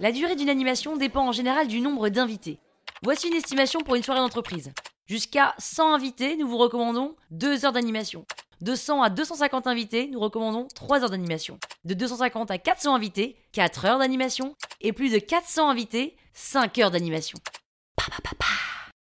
La durée d'une animation dépend en général du nombre d'invités. Voici une estimation pour une soirée d'entreprise. Jusqu'à 100 invités, nous vous recommandons 2 heures d'animation. De 100 à 250 invités, nous recommandons 3 heures d'animation. De 250 à 400 invités, 4 heures d'animation. Et plus de 400 invités, 5 heures d'animation. Pa, pa, pa,